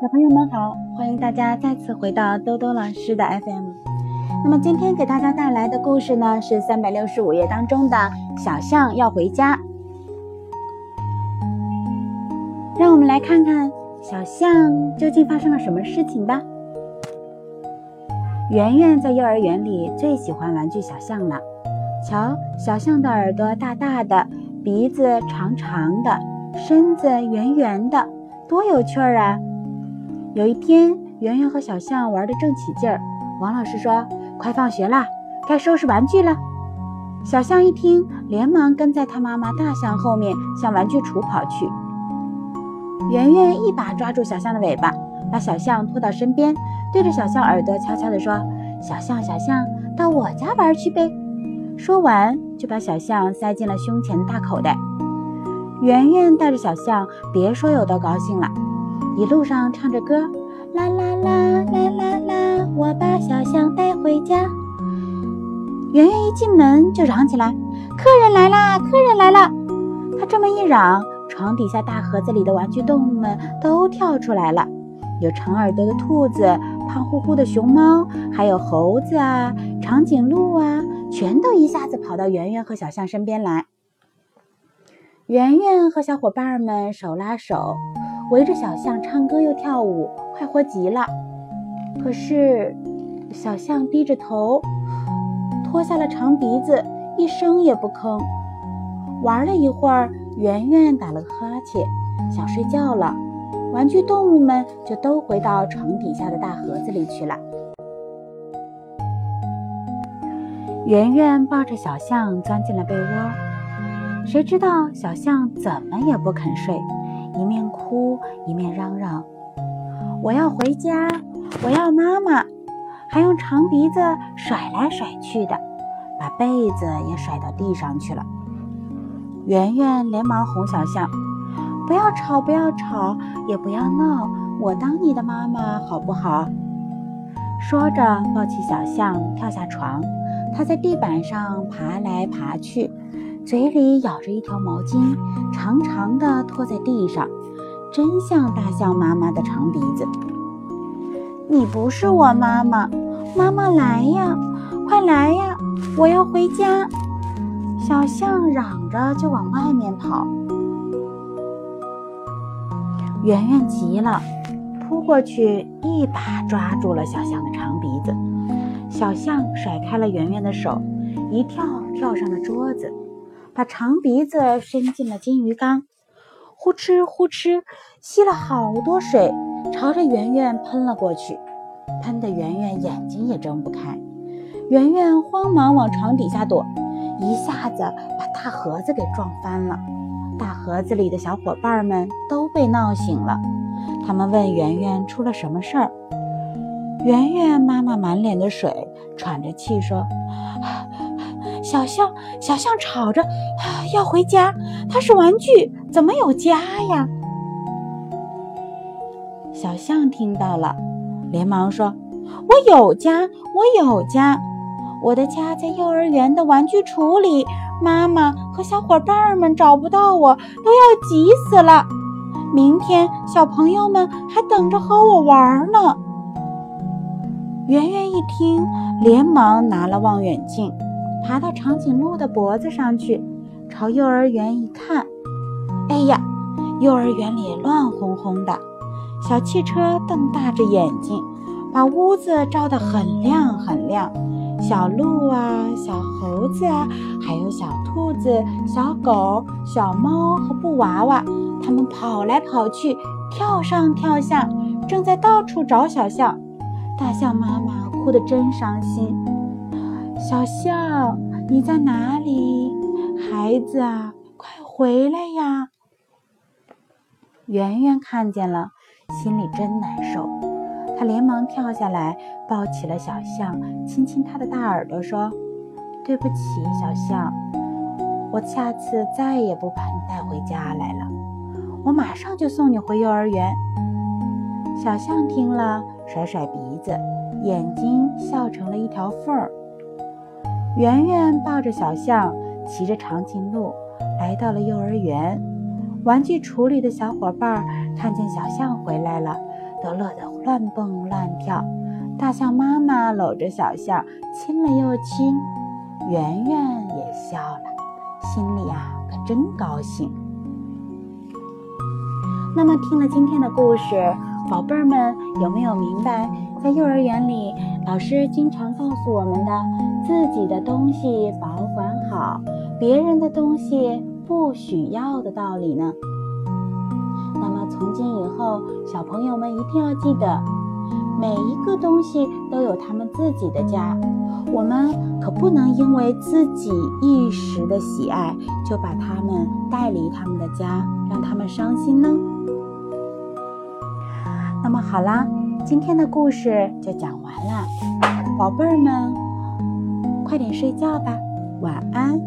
小朋友们好，欢迎大家再次回到兜兜老师的 FM。那么今天给大家带来的故事呢，是三百六十五页当中的小象要回家。让我们来看看小象究竟发生了什么事情吧。圆圆在幼儿园里最喜欢玩具小象了。瞧，小象的耳朵大大的，鼻子长长的，身子圆圆的，多有趣儿啊！有一天，圆圆和小象玩得正起劲儿，王老师说：“快放学啦，该收拾玩具了。”小象一听，连忙跟在他妈妈大象后面向玩具橱跑去。圆圆一把抓住小象的尾巴，把小象拖到身边，对着小象耳朵悄悄地说：“小象，小象，到我家玩去呗。”说完，就把小象塞进了胸前的大口袋。圆圆带着小象，别说有多高兴了，一路上唱着歌，啦啦啦啦啦啦，我把小象带回家。圆圆一进门就嚷起来：“客人来啦，客人来啦！”他这么一嚷，床底下大盒子里的玩具动物们都跳出来了，有长耳朵的兔子、胖乎乎的熊猫，还有猴子啊、长颈鹿啊。全都一下子跑到圆圆和小象身边来。圆圆和小伙伴们手拉手，围着小象唱歌又跳舞，快活极了。可是，小象低着头，脱下了长鼻子，一声也不吭。玩了一会儿，圆圆打了个哈欠，想睡觉了。玩具动物们就都回到床底下的大盒子里去了。圆圆抱着小象钻进了被窝，谁知道小象怎么也不肯睡，一面哭一面嚷嚷：“我要回家，我要妈妈！”还用长鼻子甩来甩去的，把被子也甩到地上去了。圆圆连忙哄小象：“不要吵，不要吵，也不要闹，我当你的妈妈好不好？”说着，抱起小象跳下床。它在地板上爬来爬去，嘴里咬着一条毛巾，长长的拖在地上，真像大象妈妈的长鼻子。你不是我妈妈，妈妈来呀，快来呀，我要回家！小象嚷着就往外面跑。圆圆急了，扑过去一把抓住了小象的长鼻子。小象甩开了圆圆的手，一跳跳上了桌子，把长鼻子伸进了金鱼缸，呼哧呼哧吸了好多水，朝着圆圆喷了过去，喷得圆圆眼睛也睁不开。圆圆慌忙往床底下躲，一下子把大盒子给撞翻了。大盒子里的小伙伴们都被闹醒了，他们问圆圆出了什么事儿。圆圆妈妈满脸的水，喘着气说：“小象，小象吵着要回家，它是玩具，怎么有家呀？”小象听到了，连忙说：“我有家，我有家，我的家在幼儿园的玩具橱里。妈妈和小伙伴们找不到我，都要急死了。明天小朋友们还等着和我玩呢。”圆圆一听，连忙拿了望远镜，爬到长颈鹿的脖子上去，朝幼儿园一看，哎呀，幼儿园里乱哄哄的，小汽车瞪大着眼睛，把屋子照得很亮很亮。小鹿啊，小猴子啊，还有小兔子、小狗、小猫和布娃娃，它们跑来跑去，跳上跳下，正在到处找小象。大象妈妈哭得真伤心。小象，你在哪里？孩子啊，快回来呀！圆圆看见了，心里真难受。他连忙跳下来，抱起了小象，亲亲它的大耳朵，说：“对不起，小象，我下次再也不把你带回家来了。我马上就送你回幼儿园。”小象听了。甩甩鼻子，眼睛笑成了一条缝儿。圆圆抱着小象，骑着长颈鹿，来到了幼儿园。玩具橱里的小伙伴看见小象回来了，都乐得乱蹦乱跳。大象妈妈搂着小象，亲了又亲。圆圆也笑了，心里啊可真高兴。那么，听了今天的故事，宝贝儿们有没有明白，在幼儿园里，老师经常告诉我们的自己的东西保管好，别人的东西不许要的道理呢？那么，从今以后，小朋友们一定要记得，每一个东西都有他们自己的家，我们可不能因为自己一时的喜爱，就把他们带离他们的家，让他们伤心呢。那么好啦，今天的故事就讲完了，宝贝儿们，快点睡觉吧，晚安。